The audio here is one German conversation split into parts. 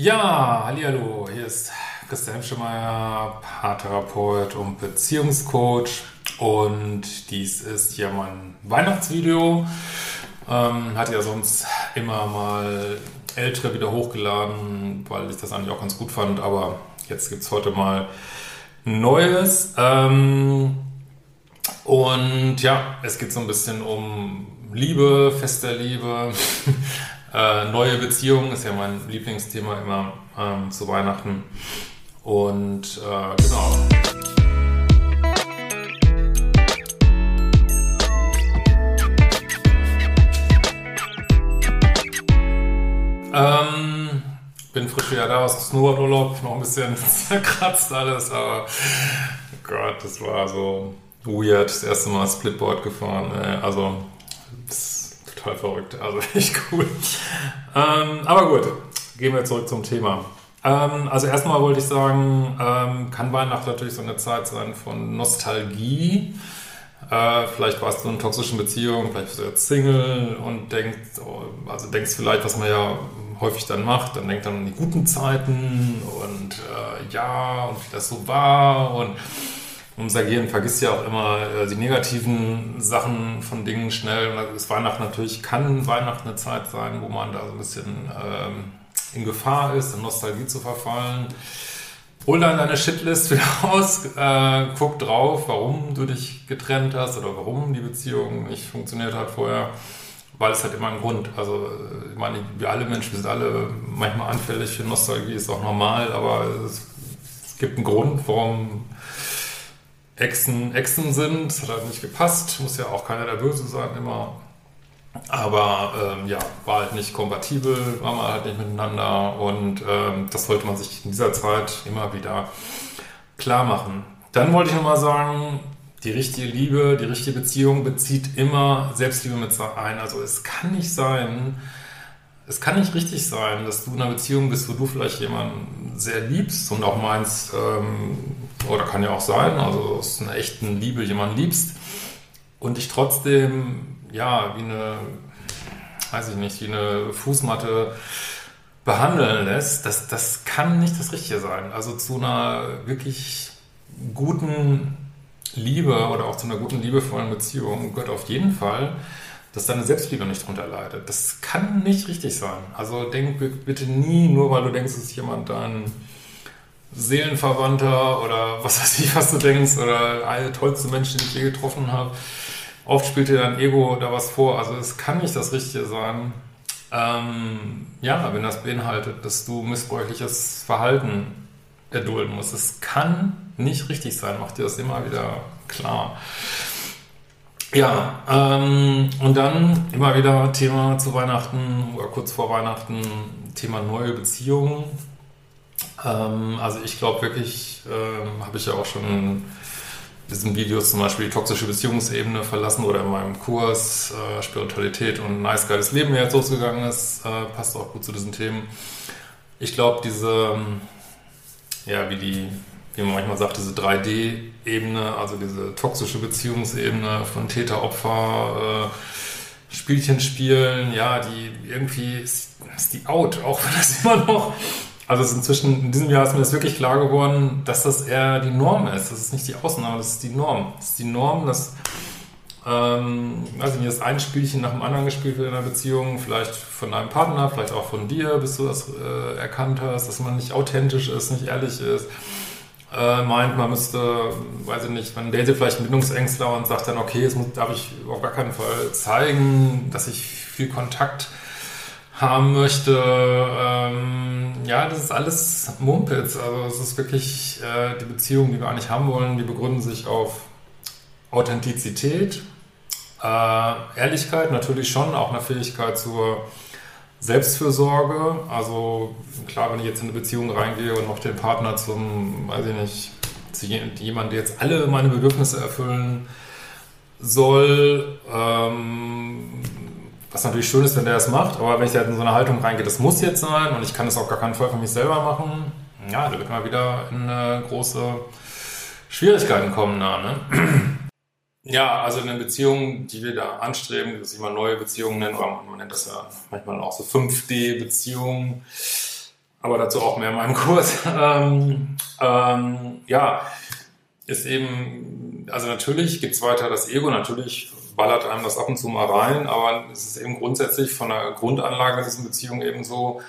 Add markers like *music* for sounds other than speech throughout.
Ja, hallihallo, hier ist Christian Hemschemeyer, Paartherapeut und Beziehungscoach und dies ist ja mein Weihnachtsvideo. Ähm, hatte ja sonst immer mal ältere wieder hochgeladen, weil ich das eigentlich auch ganz gut fand, aber jetzt gibt es heute mal Neues. Ähm, und ja, es geht so ein bisschen um Liebe, feste Liebe, *laughs* äh, neue Beziehungen ist ja mein Lieblingsthema immer ähm, zu Weihnachten. Und äh, genau. Ähm, bin frisch wieder da aus dem Snowboardurlaub, noch ein bisschen *laughs* zerkratzt alles, aber Gott, das war so weird. Das erste Mal Splitboard gefahren. Äh, also, das total verrückt. Also, *laughs* echt cool. Ähm, aber gut, gehen wir zurück zum Thema. Ähm, also, erstmal wollte ich sagen, ähm, kann Weihnachten natürlich so eine Zeit sein von Nostalgie. Äh, vielleicht warst du in einer toxischen Beziehung, vielleicht bist du jetzt Single und denkst, oh, also denkst vielleicht, was man ja häufig dann macht, dann denkt dann an die guten Zeiten und äh, ja, und wie das so war und unser Gehirn vergisst ja auch immer äh, die negativen Sachen von Dingen schnell. Und das Weihnachten natürlich kann Weihnachten eine Zeit sein, wo man da so ein bisschen ähm, in Gefahr ist, in Nostalgie zu verfallen. Hol dann deine Shitlist *laughs* wieder raus, äh, guck drauf, warum du dich getrennt hast oder warum die Beziehung nicht funktioniert hat vorher. Weil es hat immer einen Grund. Also, ich meine, wir alle Menschen sind alle manchmal anfällig für Nostalgie, ist auch normal, aber es gibt einen Grund, warum Exen Exen sind. Das hat halt nicht gepasst. Muss ja auch keiner der Böse sein, immer. Aber ähm, ja, war halt nicht kompatibel, war man halt nicht miteinander und ähm, das sollte man sich in dieser Zeit immer wieder klar machen. Dann wollte ich nochmal sagen, die richtige Liebe, die richtige Beziehung bezieht immer Selbstliebe mit ein. Also es kann nicht sein, es kann nicht richtig sein, dass du in einer Beziehung bist, wo du vielleicht jemanden sehr liebst und auch meinst, ähm, oder kann ja auch sein, also aus einer echten Liebe jemanden liebst und dich trotzdem, ja, wie eine, weiß ich nicht, wie eine Fußmatte behandeln lässt, das, das kann nicht das Richtige sein. Also zu einer wirklich guten Liebe oder auch zu einer guten, liebevollen Beziehung gehört auf jeden Fall, dass deine Selbstliebe nicht drunter leidet. Das kann nicht richtig sein. Also denk bitte nie, nur weil du denkst, ist jemand dein Seelenverwandter oder was weiß ich, was du denkst, oder der tollste Mensch, den ich je getroffen habe. Oft spielt dir dein Ego da was vor. Also es kann nicht das Richtige sein. Ähm, ja, wenn das beinhaltet, dass du missbräuchliches Verhalten erdulden musst. Es kann nicht richtig sein. Mach dir das immer wieder klar. Ja, ähm, und dann immer wieder Thema zu Weihnachten oder kurz vor Weihnachten, Thema neue Beziehungen. Ähm, also ich glaube wirklich, ähm, habe ich ja auch schon in diesen Videos zum Beispiel die toxische Beziehungsebene verlassen oder in meinem Kurs äh, Spiritualität und nice geiles Leben, der jetzt losgegangen ist, äh, passt auch gut zu diesen Themen. Ich glaube, diese, ja, wie die, wie man manchmal sagt, diese 3D-Ebene, also diese toxische Beziehungsebene von Täter-Opfer, äh, Spielchen spielen, ja, die irgendwie ist, ist die out, auch wenn das *laughs* immer noch also es ist inzwischen, in diesem Jahr ist mir das wirklich klar geworden, dass das eher die Norm ist. Das ist nicht die Ausnahme, das ist die Norm. Das ist die Norm, dass, ähm, ich nicht, das ein Spielchen nach dem anderen gespielt wird in einer Beziehung, vielleicht von deinem Partner, vielleicht auch von dir, bis du das äh, erkannt hast, dass man nicht authentisch ist, nicht ehrlich ist. Äh, meint, man müsste, weiß ich nicht, man datet vielleicht einen Bindungsängstler und sagt dann, okay, jetzt muss, darf ich auf gar keinen Fall zeigen, dass ich viel Kontakt haben möchte. Ähm, ja, das ist alles Mumpitz. Also es ist wirklich äh, die Beziehung, die wir eigentlich haben wollen, die begründen sich auf Authentizität, Äh, Ehrlichkeit natürlich schon, auch eine Fähigkeit zur Selbstfürsorge. Also klar, wenn ich jetzt in eine Beziehung reingehe und noch den Partner zum, weiß ich nicht, zu jemand, der jetzt alle meine Bedürfnisse erfüllen soll, ähm, was natürlich schön ist, wenn der das macht, aber wenn ich da in so eine Haltung reingehe, das muss jetzt sein und ich kann das auf gar keinen Fall für mich selber machen, ja, da wird man wieder in eine große Schwierigkeiten kommen da, ne? *clears throat* Ja, also eine Beziehung, die wir da anstreben, das ich mal neue Beziehungen nennen, oder man nennt das ja manchmal auch so 5D-Beziehungen, aber dazu auch mehr in meinem *laughs* Kurs. Ähm, ähm, ja, ist eben, also natürlich gibt's weiter das Ego, natürlich ballert einem das ab und zu mal rein, aber es ist eben grundsätzlich von der Grundanlage dieser Beziehung eben so,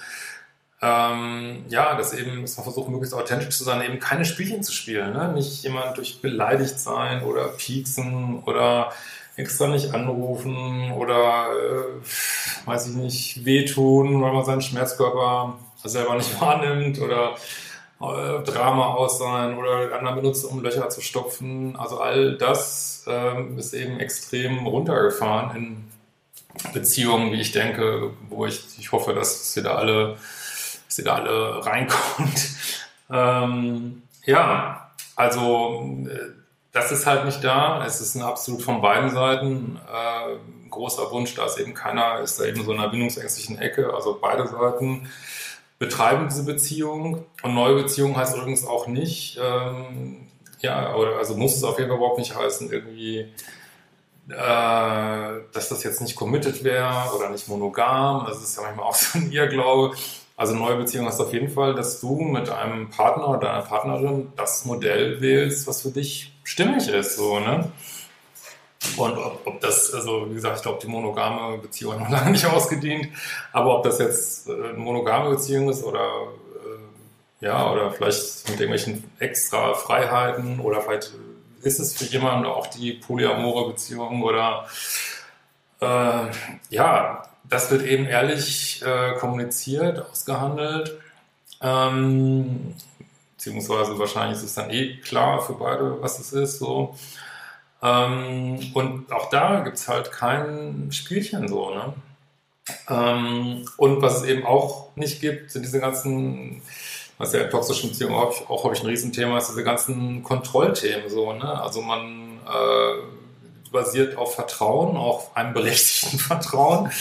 ähm, ja, dass eben, dass man versucht, möglichst authentisch zu sein, eben keine Spielchen zu spielen. Ne? Nicht jemand durch beleidigt sein oder pieksen oder extra nicht anrufen oder, äh, weiß ich nicht, wehtun, weil man seinen Schmerzkörper selber nicht *laughs* wahrnimmt oder äh, Drama aus sein oder anderen benutzt, um Löcher zu stopfen. Also all das ähm, ist eben extrem runtergefahren in Beziehungen, wie ich denke, wo ich, ich hoffe, dass sie da alle dass ihr da alle *laughs* reinkommt. ähm, ja, also äh, das ist halt nicht da. Es ist ein absolut von beiden Seiten äh, großer Wunsch, da ist eben keiner, ist da eben so in einer bindungsängstlichen Ecke. Also beide Seiten betreiben diese Beziehung. Und neue Beziehung heißt übrigens auch nicht, ähm, ja, oder also muss es auf jeden Fall überhaupt nicht heißen, irgendwie, äh, dass das jetzt nicht committed wäre oder nicht monogam. Das ist ja manchmal auch so ein Irrglaube. Also neue Beziehung du auf jeden Fall, dass du mit einem Partner oder einer Partnerin das Modell wählst, was für dich stimmig ist, so, ne? Und ob, ob das, also wie gesagt, ich glaube, die monogame Beziehung hat noch *laughs* lange nicht ausgedient, aber ob das jetzt äh, eine monogame Beziehung ist oder äh, ja, oder vielleicht mit irgendwelchen extra Freiheiten oder vielleicht ist es für jemanden auch die polyamore Beziehung oder äh, ja, das wird eben ehrlich äh, kommuniziert, ausgehandelt. Ähm, beziehungsweise wahrscheinlich ist es dann eh klar für beide, was es ist. So. Ähm, und auch da gibt es halt kein Spielchen so. Ne? Ähm, und was es eben auch nicht gibt, sind diese ganzen, was ja in toxischen Beziehungen auch, auch habe ich ein Riesenthema, ist diese ganzen Kontrollthemen so. Ne? Also man äh, basiert auf Vertrauen, auf einem berechtigten *laughs* Vertrauen.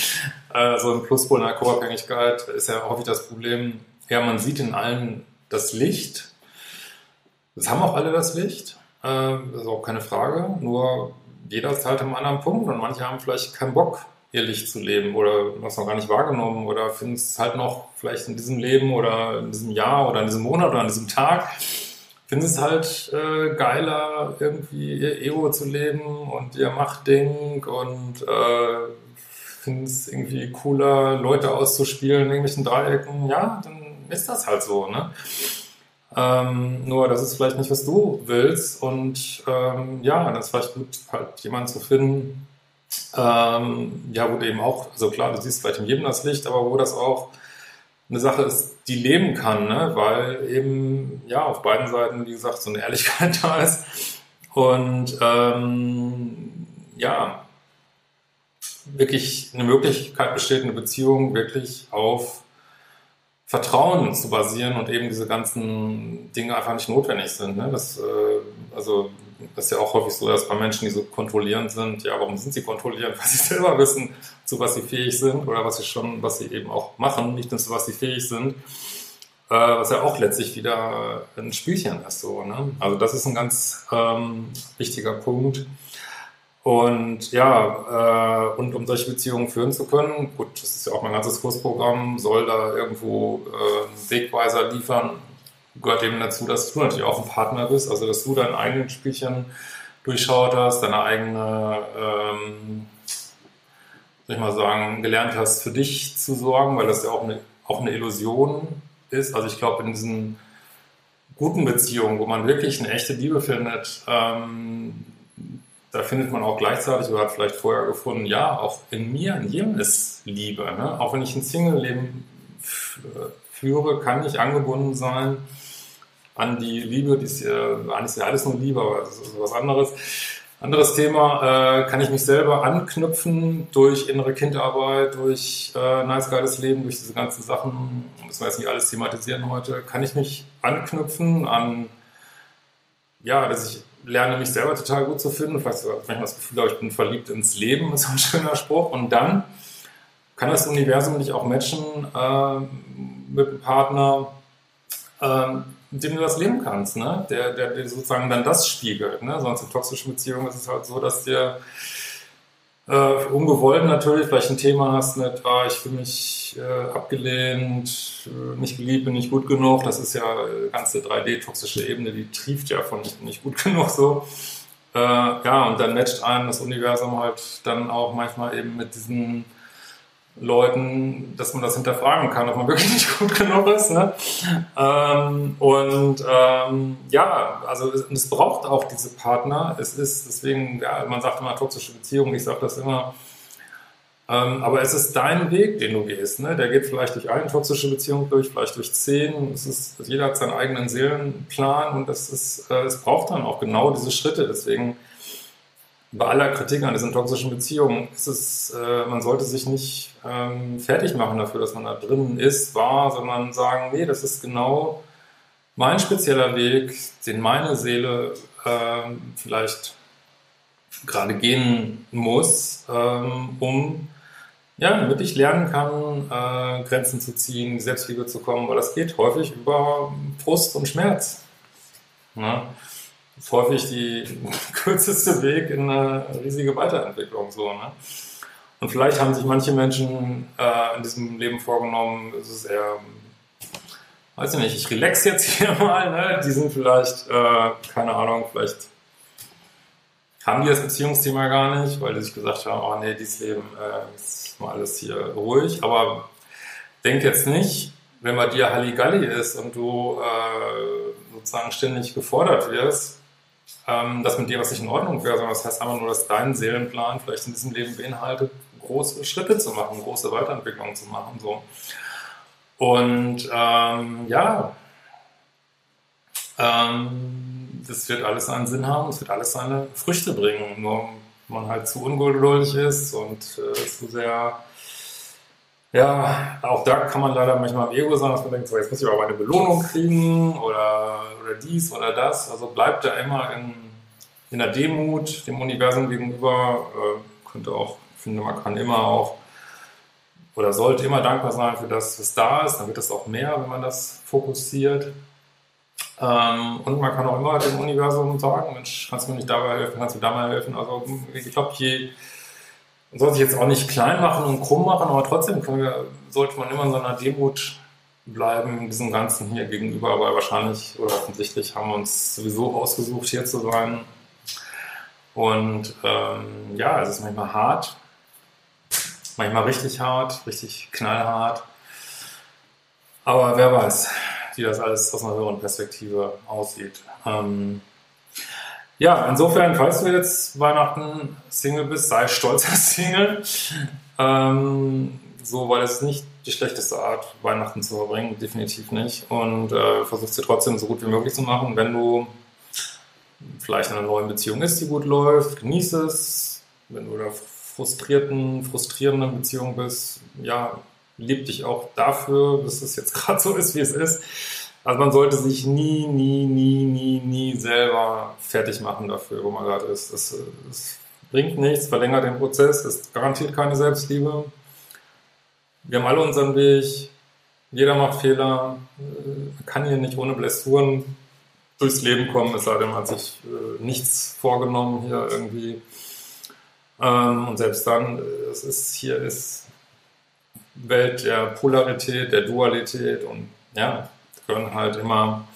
Äh, so ein Pluspol in der Co-Abhängigkeit ist ja häufig das Problem, ja, man sieht in allen das Licht. Das haben auch alle das Licht, das ist auch keine Frage, nur jeder ist halt am anderen Punkt und manche haben vielleicht keinen Bock, ihr Licht zu leben oder was noch gar nicht wahrgenommen oder finden es halt noch vielleicht in diesem Leben oder in diesem Jahr oder in diesem Monat oder an diesem Tag finde es halt äh, geiler, irgendwie ihr Ego zu leben und ihr Machtding und äh, finde es irgendwie cooler, Leute auszuspielen in irgendwelchen Dreiecken. Ja, dann ist das halt so, ne? Ähm, nur das ist vielleicht nicht, was du willst. Und ähm, ja, dann ist vielleicht gut, halt jemanden zu finden, ähm, ja, wo du eben auch, also klar, du siehst vielleicht in jedem das Licht, aber wo das auch eine Sache ist, die leben kann, ne? weil eben ja auf beiden Seiten, wie gesagt, so eine Ehrlichkeit *laughs* da ist. Und ähm, ja, wirklich eine Möglichkeit besteht, eine Beziehung wirklich auf Vertrauen zu basieren und eben diese ganzen Dinge einfach nicht notwendig sind. Ne? Das, äh, also das ist ja auch häufig so, dass bei Menschen, die so kontrollierend sind, ja, warum sind sie kontrollierend? *laughs* Weil sie selber wissen, zu was sie fähig sind oder was sie schon, was sie eben auch machen, nicht nur zu was sie fähig sind. Äh, was ja auch letztlich wieder ein Spielchen ist. So, ne? Also das ist ein ganz ähm, wichtiger Punkt. Und ja, äh, und um solche Beziehungen führen zu können, gut, das ist ja auch mein ganzes Kursprogramm, soll da irgendwo äh, Wegweiser liefern, gehört eben dazu, dass du natürlich auch ein Partner bist, also dass du dein eigenes Spielchen durchschaut hast, deine eigene, ähm, soll ich mal sagen, gelernt hast, für dich zu sorgen, weil das ja auch eine, auch eine Illusion ist. Also ich glaube, in diesen guten Beziehungen, wo man wirklich eine echte Liebe findet, ähm, da findet man auch gleichzeitig, oder hat vielleicht vorher gefunden, ja, auch in mir, in jedem ist Liebe. Ne? Auch wenn ich ein Single-Leben führe, kann ich angebunden sein an die Liebe, die ist ja, eigentlich ist ja alles nur Liebe, aber das ist was anderes. Anderes Thema, äh, kann ich mich selber anknüpfen durch innere Kindarbeit, durch äh, nice, geiles Leben, durch diese ganzen Sachen, müssen wir jetzt nicht alles thematisieren heute, kann ich mich anknüpfen an, ja, dass ich lerne, mich selber total gut zu finden, vielleicht manchmal das Gefühl habe, ich bin verliebt ins Leben, *laughs* ist ein schöner Spruch, und dann kann das Universum nicht auch matchen äh, mit einem Partner, äh, mit dem du das leben kannst, ne? der, der dir sozusagen dann das spiegelt. Ne? Sonst in toxischen Beziehungen ist es halt so, dass dir äh, ungewollt natürlich vielleicht ein Thema hast mit, ah, ich fühle mich äh, abgelehnt, äh, nicht geliebt, bin nicht gut genug. Das ist ja äh, ganze 3D-toxische Ebene, die trieft ja von nicht, nicht gut *laughs* genug so. Äh, ja, und dann matcht einen das Universum halt dann auch manchmal eben mit diesen Leuten, dass man das hinterfragen kann, ob man wirklich *laughs* nicht gut genug ist. Ne? Ähm, und ähm, ja, also es, es, braucht auch diese Partner. Es ist deswegen, ja, man sagt immer toxische Beziehungen, ich sage das immer. Ähm, aber es ist dein Weg, den du gehst. Ne? Der geht vielleicht durch eine toxische Beziehung durch, vielleicht durch zehn. Es ist, jeder hat seinen eigenen Seelenplan und es, ist, äh, es braucht dann auch genau diese Schritte. Deswegen bei aller Kritik an diesen toxischen Beziehungen ist es, äh, man sollte sich nicht ähm, fertig machen dafür, dass man da drin ist, war, sondern sagen, nee, das ist genau mein spezieller Weg, den meine Seele äh, vielleicht gerade gehen muss, ähm, um ja, damit ich lernen kann, äh, Grenzen zu ziehen, Selbstliebe zu kommen, weil das geht häufig über Frust und Schmerz. Ja? Ist häufig die *laughs* kürzeste Weg in eine riesige Weiterentwicklung. So, ne? Und vielleicht haben sich manche Menschen äh, in diesem Leben vorgenommen, es ist eher, weiß ich nicht, ich relax jetzt *laughs* hier mal, ne? die sind vielleicht, äh, keine Ahnung, vielleicht haben die das Beziehungsthema gar nicht, weil die sich gesagt haben, oh nee, dieses Leben äh, ist mal alles hier ruhig, aber denk jetzt nicht, wenn bei dir Halligalli ist und du äh, sozusagen ständig gefordert wirst, ähm, dass mit dir was nicht in Ordnung wäre, sondern das heißt einfach nur, dass dein Seelenplan vielleicht in diesem Leben beinhaltet, große Schritte zu machen, große Weiterentwicklungen zu machen. So. Und ähm, ja, ähm, das wird alles einen Sinn haben, es wird alles seine Früchte bringen. Nur man halt zu ungeduldig ist und äh, zu sehr ja, auch da kann man leider manchmal im Ego sein, dass man denkt, so, jetzt muss ich aber eine Belohnung kriegen oder, oder dies oder das. Also bleibt da immer in, in der Demut dem Universum gegenüber. Äh, könnte auch, finde, man kann immer auch oder sollte immer dankbar sein für das, was da ist. Dann wird es auch mehr, wenn man das fokussiert. Ähm, und man kann auch immer dem Universum sagen, Mensch, kannst du mir nicht dabei helfen, kannst du da mal helfen. Also ich glaube, je man soll sich jetzt auch nicht klein machen und krumm machen, aber trotzdem wir, sollte man immer in so einer Demut bleiben, diesem Ganzen hier gegenüber, weil wahrscheinlich oder offensichtlich haben wir uns sowieso ausgesucht, hier zu sein. Und ähm, ja, es ist manchmal hart, manchmal richtig hart, richtig knallhart. Aber wer weiß, wie das alles aus einer höheren Perspektive aussieht. Ähm, ja, insofern, falls du jetzt Weihnachten Single bist, sei stolz als Single. Ähm, so, weil es nicht die schlechteste Art, Weihnachten zu verbringen, definitiv nicht. Und äh, versuchst dir trotzdem so gut wie möglich zu machen. Wenn du vielleicht in einer neuen Beziehung ist, die gut läuft, genieß es. Wenn du in einer frustrierten, frustrierenden Beziehung bist, ja, lieb dich auch dafür, dass es jetzt *laughs* gerade so ist, wie es ist. Also man sollte sich nie, nie, nie, nie, nie selber fertig machen dafür, wo man gerade ist. Das, das bringt nichts, verlängert den Prozess, es garantiert keine Selbstliebe. Wir haben alle unseren Weg, jeder macht Fehler, man kann hier nicht ohne Blessuren durchs Leben kommen, es sei denn, man hat sich äh, nichts vorgenommen hier irgendwie. Ähm, und selbst dann, es ist, hier ist Welt der Polarität, der Dualität und ja, gehören halt immer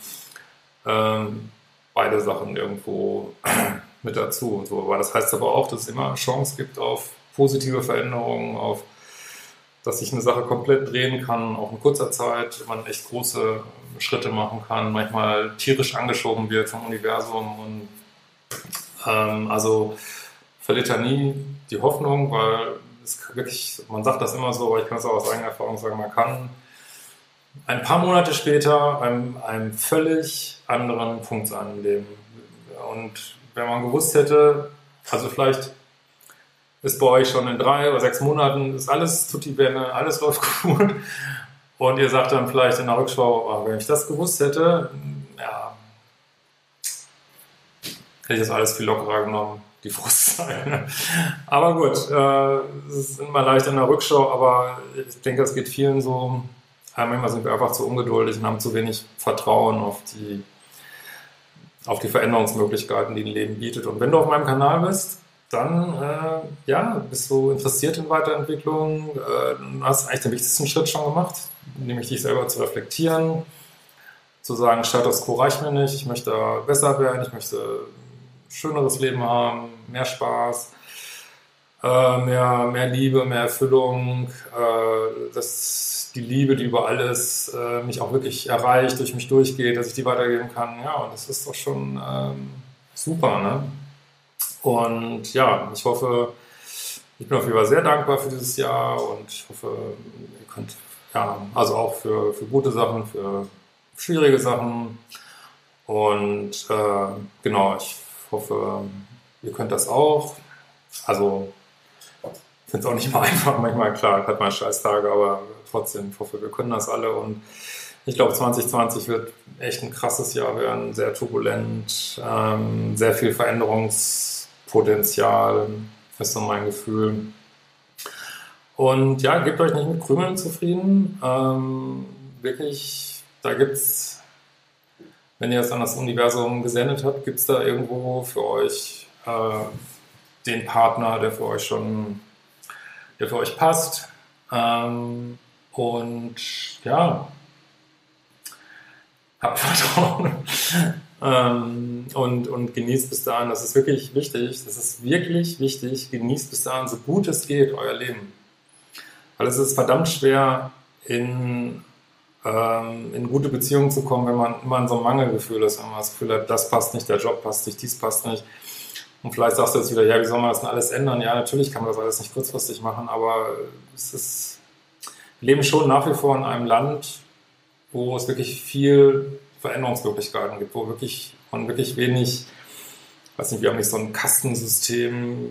ähm, beide Sachen irgendwo *clears throat* mit dazu. Und so. Aber das heißt aber auch, dass es immer Chance gibt auf positive Veränderungen, auf dass sich eine Sache komplett drehen kann, auch in kurzer Zeit, man echt große Schritte machen kann, manchmal tierisch angeschoben wird vom Universum und ähm, also verliert er nie die Hoffnung, weil es wirklich, man sagt das immer so, aber ich kann es auch aus eigener Erfahrung sagen, man kann ein paar Monate später einem, einem völlig anderen Punkt sein im Leben. Und wenn man gewusst hätte, Also vielleicht ist bei euch schon in drei oder sechs Monaten ist alles tutti bene, alles läuft *laughs* gut. Und ihr sagt dann vielleicht in der Rückschau, oh, wenn ich das gewusst hätte, ja, hätte ich das alles viel lockerer genommen, die Frustzeile. aber gut, äh, es ist immer leicht in der Rückschau, aber ich denke, es geht vielen so. Manchmal sind wir einfach zu ungeduldig und haben zu wenig Vertrauen auf die, auf die Veränderungsmöglichkeiten, die ein Leben bietet. Und wenn du auf meinem Kanal bist, dann äh, ja, bist du interessiert in Weiterentwicklung, äh, hast eigentlich den wichtigsten Schritt schon gemacht, nämlich dich selber zu reflektieren, zu sagen, Status quo reicht mir nicht, ich möchte besser werden, ich möchte ein schöneres Leben haben, mehr Spaß, äh, mehr, mehr Liebe, mehr Erfüllung, äh, dass die Liebe, die über alles äh, mich auch wirklich erreicht, durch mich durchgeht, dass ich die weitergeben kann. Ja, und das ist doch schon ähm, super, ne? Und ja, ich hoffe, ich bin auf jeden Fall sehr dankbar für dieses Jahr und ich hoffe, ihr könnt, ja, also auch für, für gute Sachen, für schwierige Sachen. Und äh, genau, ich hoffe, ihr könnt das auch. Also, finde es auch nicht immer *laughs* einfach, manchmal, klar, hat man Scheißtage, aber trotzdem, ich hoffe, wir können das alle und ich glaube, 2020 wird echt ein krasses Jahr werden, sehr turbulent, ähm, sehr viel Veränderungs- Potenzial, ist so mein Gefühl. Und ja, gebt euch nicht mit Krümeln zufrieden. Ähm, wirklich, da gibt es, wenn ihr es an das Universum gesendet habt, gibt es da irgendwo für euch äh, den Partner, der für euch schon, der für euch passt. Ähm, und ja, habt *laughs* Vertrauen. Ähm, und, und genießt bis dahin, das ist wirklich wichtig, das ist wirklich wichtig, genießt bis dahin, so gut es geht, euer Leben. Weil es ist verdammt schwer, in, ähm, in gute Beziehungen zu kommen, wenn man immer in so einem Mangelgefühl ist, wenn man das Gefühl hat, das passt nicht, der Job passt nicht, dies passt nicht. Und vielleicht sagst du jetzt wieder, ja, wie soll man das denn alles ändern? Ja, natürlich kann man das alles nicht kurzfristig machen, aber es ist, wir leben schon nach wie vor in einem Land, wo es wirklich viel Veränderungsmöglichkeiten gibt, wo wirklich man wirklich wenig, weiß nicht, wir haben nicht so ein Kastensystem,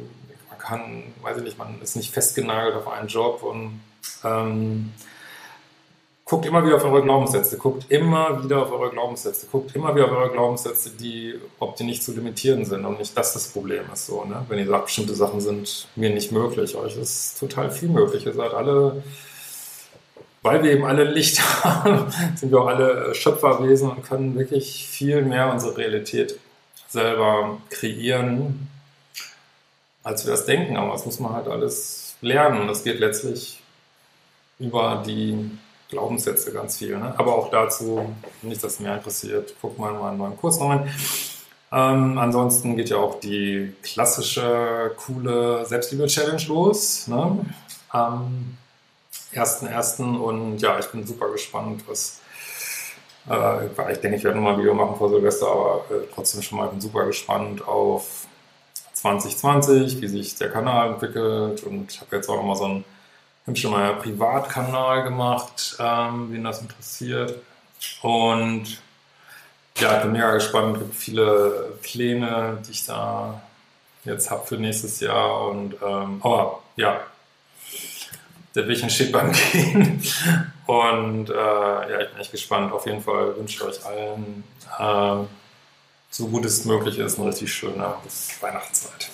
man kann, weiß ich nicht, man ist nicht festgenagelt auf einen Job und ähm, guckt immer wieder auf eure Glaubenssätze, guckt immer wieder auf eure Glaubenssätze, guckt immer wieder auf eure Glaubenssätze, die, ob die nicht zu limitieren sind und nicht das das Problem ist so, ne? Wenn ihr sagt, bestimmte Sachen sind mir nicht möglich, euch ist total viel möglich. Ihr seid alle weil wir eben alle Licht *laughs* haben, sind wir auch alle äh, Schöpferwesen und können wirklich viel mehr unsere Realität selber kreieren, als wir das denken. Aber das muss man halt alles lernen. Das geht letztlich über die Glaubenssätze ganz viel. Ne? Aber auch dazu, wenn dich das mehr interessiert, guck mal in meinen neuen Kurs rein. Ähm, ansonsten geht ja auch die klassische, coole Selbstliebe-Challenge los. Ne? Ähm, 1.1. Und ja, ich bin super gespannt, was. Äh, ich denke, ich werde nochmal ein Video machen vor Silvester, aber äh, trotzdem schon mal bin super gespannt auf 2020, wie sich der Kanal entwickelt. Und ich habe jetzt auch nochmal so einen, ich schon mal einen Privatkanal gemacht, ähm, wen das interessiert. Und ja, ich bin mega gespannt. Es gibt viele Pläne, die ich da jetzt habe für nächstes Jahr. Und ähm, aber ja, der Bierchen steht beim *laughs* Gehen. Und äh, ja, ich bin echt gespannt. Auf jeden Fall wünsche ich euch allen, äh, so gut es möglich ist, eine richtig schöne Weihnachtszeit.